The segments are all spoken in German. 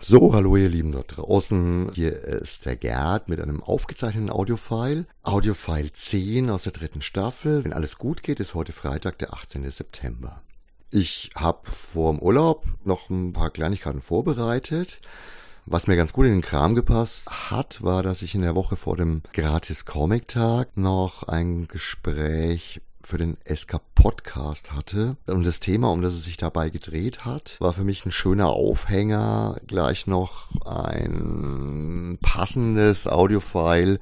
So, hallo ihr Lieben da draußen. Hier ist der Gerd mit einem aufgezeichneten Audiofile. Audiofile 10 aus der dritten Staffel. Wenn alles gut geht, ist heute Freitag, der 18. September. Ich habe vor dem Urlaub noch ein paar Kleinigkeiten vorbereitet. Was mir ganz gut in den Kram gepasst hat, war, dass ich in der Woche vor dem Gratis Comic Tag noch ein Gespräch für den SK Podcast hatte. Und das Thema, um das es sich dabei gedreht hat, war für mich ein schöner Aufhänger, gleich noch ein passendes Audiofile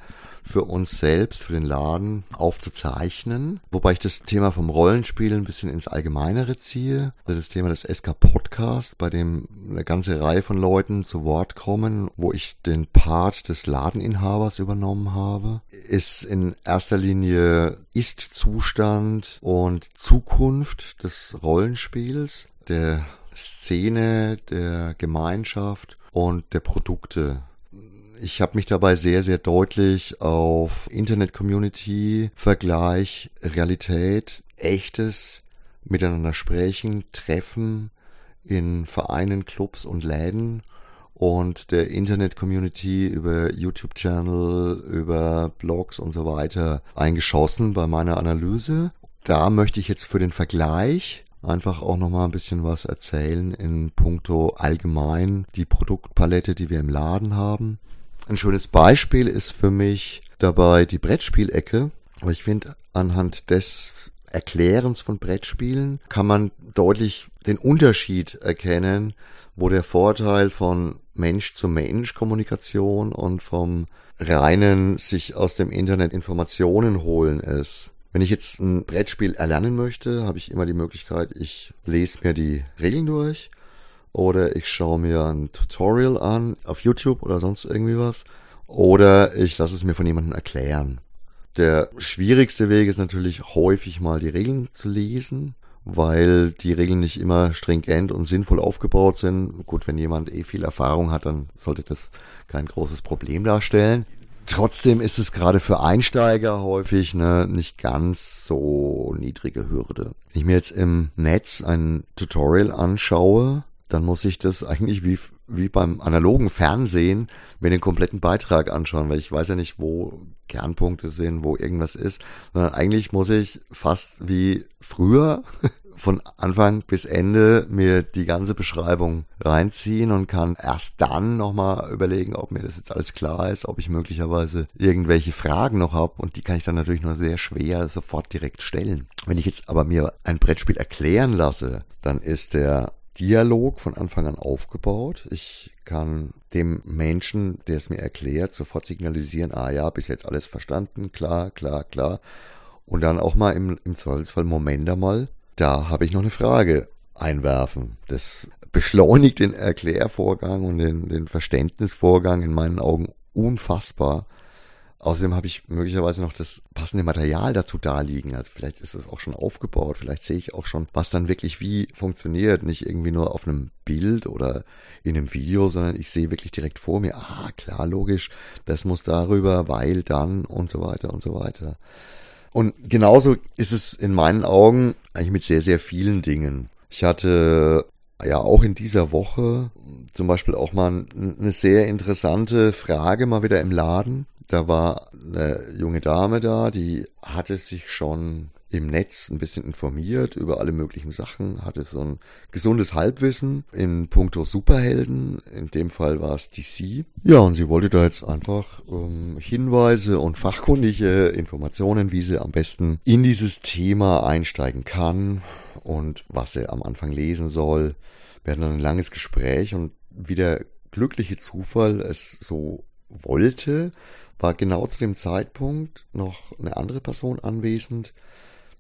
für uns selbst, für den Laden aufzuzeichnen. Wobei ich das Thema vom Rollenspiel ein bisschen ins Allgemeinere ziehe. Also das Thema des SK Podcast, bei dem eine ganze Reihe von Leuten zu Wort kommen, wo ich den Part des Ladeninhabers übernommen habe, ist in erster Linie Ist-Zustand und Zukunft des Rollenspiels, der Szene, der Gemeinschaft und der Produkte ich habe mich dabei sehr, sehr deutlich auf Internet-Community, Vergleich, Realität, echtes Miteinander sprechen, treffen in Vereinen, Clubs und Läden und der Internet-Community über YouTube-Channel, über Blogs und so weiter eingeschossen bei meiner Analyse. Da möchte ich jetzt für den Vergleich einfach auch nochmal ein bisschen was erzählen in puncto allgemein die Produktpalette, die wir im Laden haben. Ein schönes Beispiel ist für mich dabei die Brettspielecke. Aber ich finde, anhand des Erklärens von Brettspielen kann man deutlich den Unterschied erkennen, wo der Vorteil von Mensch-zu-Mensch-Kommunikation und vom reinen sich aus dem Internet Informationen holen ist. Wenn ich jetzt ein Brettspiel erlernen möchte, habe ich immer die Möglichkeit, ich lese mir die Regeln durch oder ich schaue mir ein Tutorial an auf YouTube oder sonst irgendwie was oder ich lasse es mir von jemandem erklären. Der schwierigste Weg ist natürlich häufig mal die Regeln zu lesen, weil die Regeln nicht immer stringent und sinnvoll aufgebaut sind. Gut, wenn jemand eh viel Erfahrung hat, dann sollte das kein großes Problem darstellen. Trotzdem ist es gerade für Einsteiger häufig eine nicht ganz so niedrige Hürde. Wenn ich mir jetzt im Netz ein Tutorial anschaue, dann muss ich das eigentlich wie, wie beim analogen Fernsehen mir den kompletten Beitrag anschauen, weil ich weiß ja nicht, wo Kernpunkte sind, wo irgendwas ist, sondern eigentlich muss ich fast wie früher von Anfang bis Ende mir die ganze Beschreibung reinziehen und kann erst dann nochmal überlegen, ob mir das jetzt alles klar ist, ob ich möglicherweise irgendwelche Fragen noch habe und die kann ich dann natürlich nur sehr schwer sofort direkt stellen. Wenn ich jetzt aber mir ein Brettspiel erklären lasse, dann ist der Dialog von Anfang an aufgebaut. Ich kann dem Menschen, der es mir erklärt, sofort signalisieren, ah ja, bis jetzt alles verstanden, klar, klar, klar. Und dann auch mal im, im Zweifelsfall, Moment einmal, da habe ich noch eine Frage einwerfen. Das beschleunigt den Erklärvorgang und den, den Verständnisvorgang in meinen Augen unfassbar. Außerdem habe ich möglicherweise noch das passende Material dazu da liegen. Also vielleicht ist es auch schon aufgebaut, vielleicht sehe ich auch schon, was dann wirklich wie funktioniert. Nicht irgendwie nur auf einem Bild oder in einem Video, sondern ich sehe wirklich direkt vor mir, ah, klar, logisch, das muss darüber, weil dann und so weiter und so weiter. Und genauso ist es in meinen Augen eigentlich mit sehr, sehr vielen Dingen. Ich hatte ja auch in dieser Woche zum Beispiel auch mal eine sehr interessante Frage mal wieder im Laden da war eine junge Dame da, die hatte sich schon im Netz ein bisschen informiert über alle möglichen Sachen, hatte so ein gesundes Halbwissen in puncto Superhelden. In dem Fall war es DC. Ja, und sie wollte da jetzt einfach ähm, Hinweise und fachkundige Informationen, wie sie am besten in dieses Thema einsteigen kann und was sie am Anfang lesen soll. Wir hatten dann ein langes Gespräch und wie der glückliche Zufall es so wollte, war genau zu dem Zeitpunkt noch eine andere Person anwesend,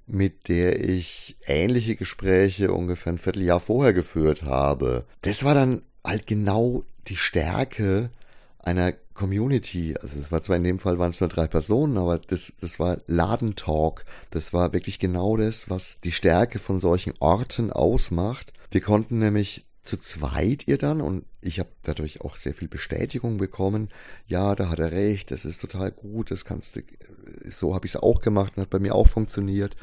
mit der ich ähnliche Gespräche ungefähr ein Vierteljahr vorher geführt habe. Das war dann halt genau die Stärke einer Community. Also es war zwar in dem Fall waren es nur drei Personen, aber das, das war Ladentalk. Das war wirklich genau das, was die Stärke von solchen Orten ausmacht. Wir konnten nämlich zu zweit ihr dann und ich habe dadurch auch sehr viel Bestätigung bekommen. Ja, da hat er recht, das ist total gut, das kannst du, so habe ich es auch gemacht und hat bei mir auch funktioniert.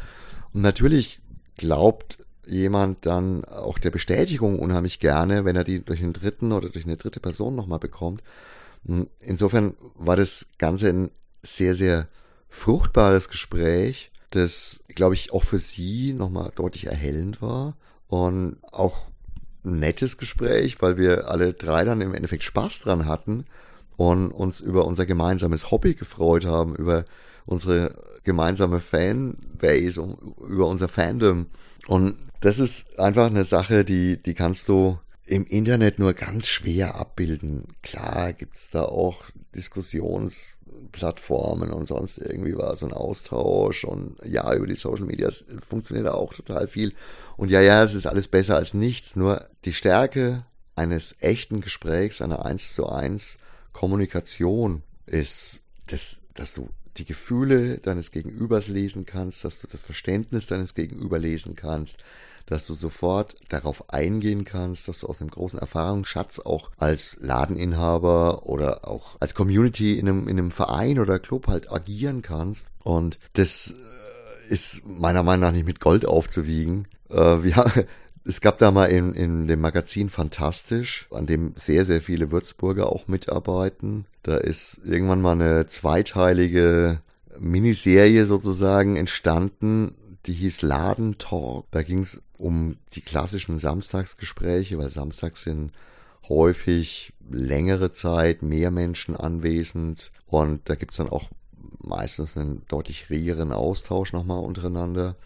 Und natürlich glaubt jemand dann auch der Bestätigung unheimlich gerne, wenn er die durch einen dritten oder durch eine dritte Person nochmal bekommt. Insofern war das Ganze ein sehr, sehr fruchtbares Gespräch, das, glaube ich, auch für sie nochmal deutlich erhellend war und auch nettes Gespräch, weil wir alle drei dann im Endeffekt Spaß dran hatten und uns über unser gemeinsames Hobby gefreut haben, über unsere gemeinsame Fanbase, über unser Fandom. Und das ist einfach eine Sache, die, die kannst du im Internet nur ganz schwer abbilden. Klar gibt's da auch Diskussionsplattformen und sonst irgendwie war so ein Austausch und ja, über die Social Media funktioniert da auch total viel. Und ja, ja, es ist alles besser als nichts, nur die Stärke eines echten Gesprächs, einer eins zu eins Kommunikation ist, dass, dass du die Gefühle deines Gegenübers lesen kannst, dass du das Verständnis deines Gegenüber lesen kannst, dass du sofort darauf eingehen kannst, dass du aus einem großen Erfahrungsschatz auch als Ladeninhaber oder auch als Community in einem, in einem Verein oder Club halt agieren kannst. Und das äh, ist meiner Meinung nach nicht mit Gold aufzuwiegen. Äh, wir, es gab da mal in, in dem Magazin Fantastisch, an dem sehr, sehr viele Würzburger auch mitarbeiten. Da ist irgendwann mal eine zweiteilige Miniserie sozusagen entstanden, die hieß Laden Talk. Da ging es um die klassischen Samstagsgespräche, weil samstags sind häufig längere Zeit mehr Menschen anwesend und da gibt's dann auch meistens einen deutlich regeren Austausch nochmal untereinander.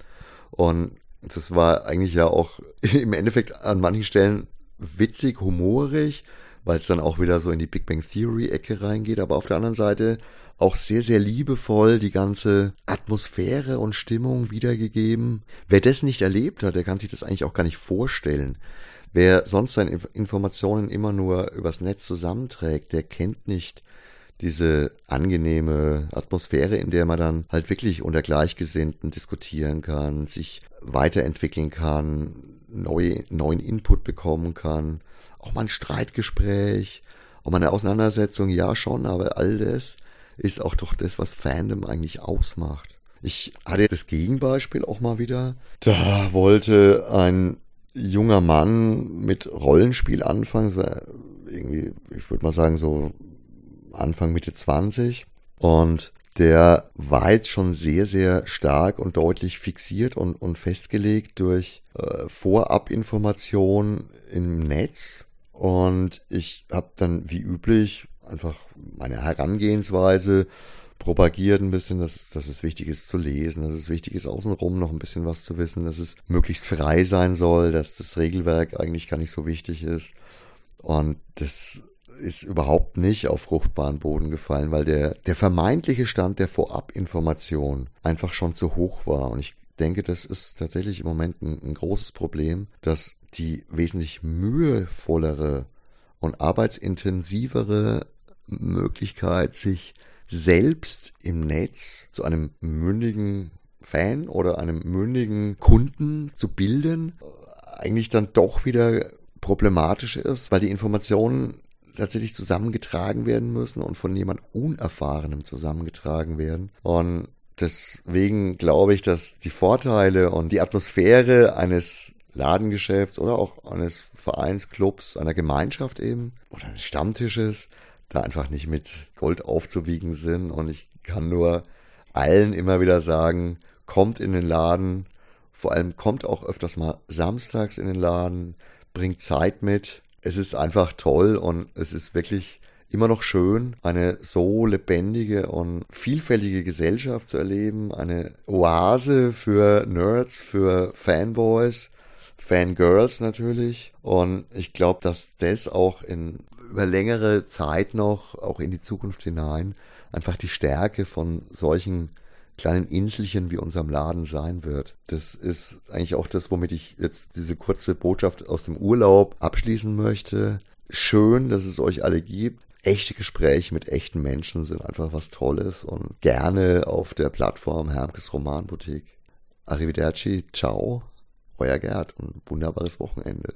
Und das war eigentlich ja auch im Endeffekt an manchen Stellen witzig, humorig, weil es dann auch wieder so in die Big Bang Theory Ecke reingeht, aber auf der anderen Seite auch sehr, sehr liebevoll die ganze Atmosphäre und Stimmung wiedergegeben. Wer das nicht erlebt hat, der kann sich das eigentlich auch gar nicht vorstellen. Wer sonst seine Informationen immer nur übers Netz zusammenträgt, der kennt nicht diese angenehme Atmosphäre, in der man dann halt wirklich unter Gleichgesinnten diskutieren kann, sich weiterentwickeln kann, neue, neuen Input bekommen kann, auch mal ein Streitgespräch, auch mal eine Auseinandersetzung, ja schon, aber all das ist auch doch das, was Fandom eigentlich ausmacht. Ich hatte das Gegenbeispiel auch mal wieder. Da wollte ein junger Mann mit Rollenspiel anfangen. Das war irgendwie, ich würde mal sagen, so Anfang Mitte 20. Und der war jetzt schon sehr, sehr stark und deutlich fixiert und, und festgelegt durch äh, Vorabinformationen im Netz. Und ich habe dann wie üblich einfach meine Herangehensweise propagiert ein bisschen, dass, dass es wichtig ist zu lesen, dass es wichtig ist, außenrum noch ein bisschen was zu wissen, dass es möglichst frei sein soll, dass das Regelwerk eigentlich gar nicht so wichtig ist. Und das ist überhaupt nicht auf fruchtbaren Boden gefallen, weil der, der vermeintliche Stand der Vorabinformation einfach schon zu hoch war. Und ich denke, das ist tatsächlich im Moment ein, ein großes Problem, dass die wesentlich mühevollere und arbeitsintensivere Möglichkeit, sich selbst im Netz zu einem mündigen Fan oder einem mündigen Kunden zu bilden, eigentlich dann doch wieder problematisch ist, weil die Informationen tatsächlich zusammengetragen werden müssen und von jemand Unerfahrenem zusammengetragen werden. Und deswegen glaube ich, dass die Vorteile und die Atmosphäre eines Ladengeschäfts oder auch eines Vereinsclubs, einer Gemeinschaft eben oder eines Stammtisches da einfach nicht mit Gold aufzuwiegen sind. Und ich kann nur allen immer wieder sagen, kommt in den Laden, vor allem kommt auch öfters mal samstags in den Laden, bringt Zeit mit. Es ist einfach toll und es ist wirklich immer noch schön, eine so lebendige und vielfältige Gesellschaft zu erleben, eine Oase für Nerds, für Fanboys, Fangirls natürlich. Und ich glaube, dass das auch in über längere Zeit noch, auch in die Zukunft hinein, einfach die Stärke von solchen kleinen Inselchen wie unserem Laden sein wird. Das ist eigentlich auch das, womit ich jetzt diese kurze Botschaft aus dem Urlaub abschließen möchte. Schön, dass es euch alle gibt. Echte Gespräche mit echten Menschen sind einfach was Tolles und gerne auf der Plattform Hermkes Romanboutique. Arrivederci, ciao, euer Gerd und wunderbares Wochenende.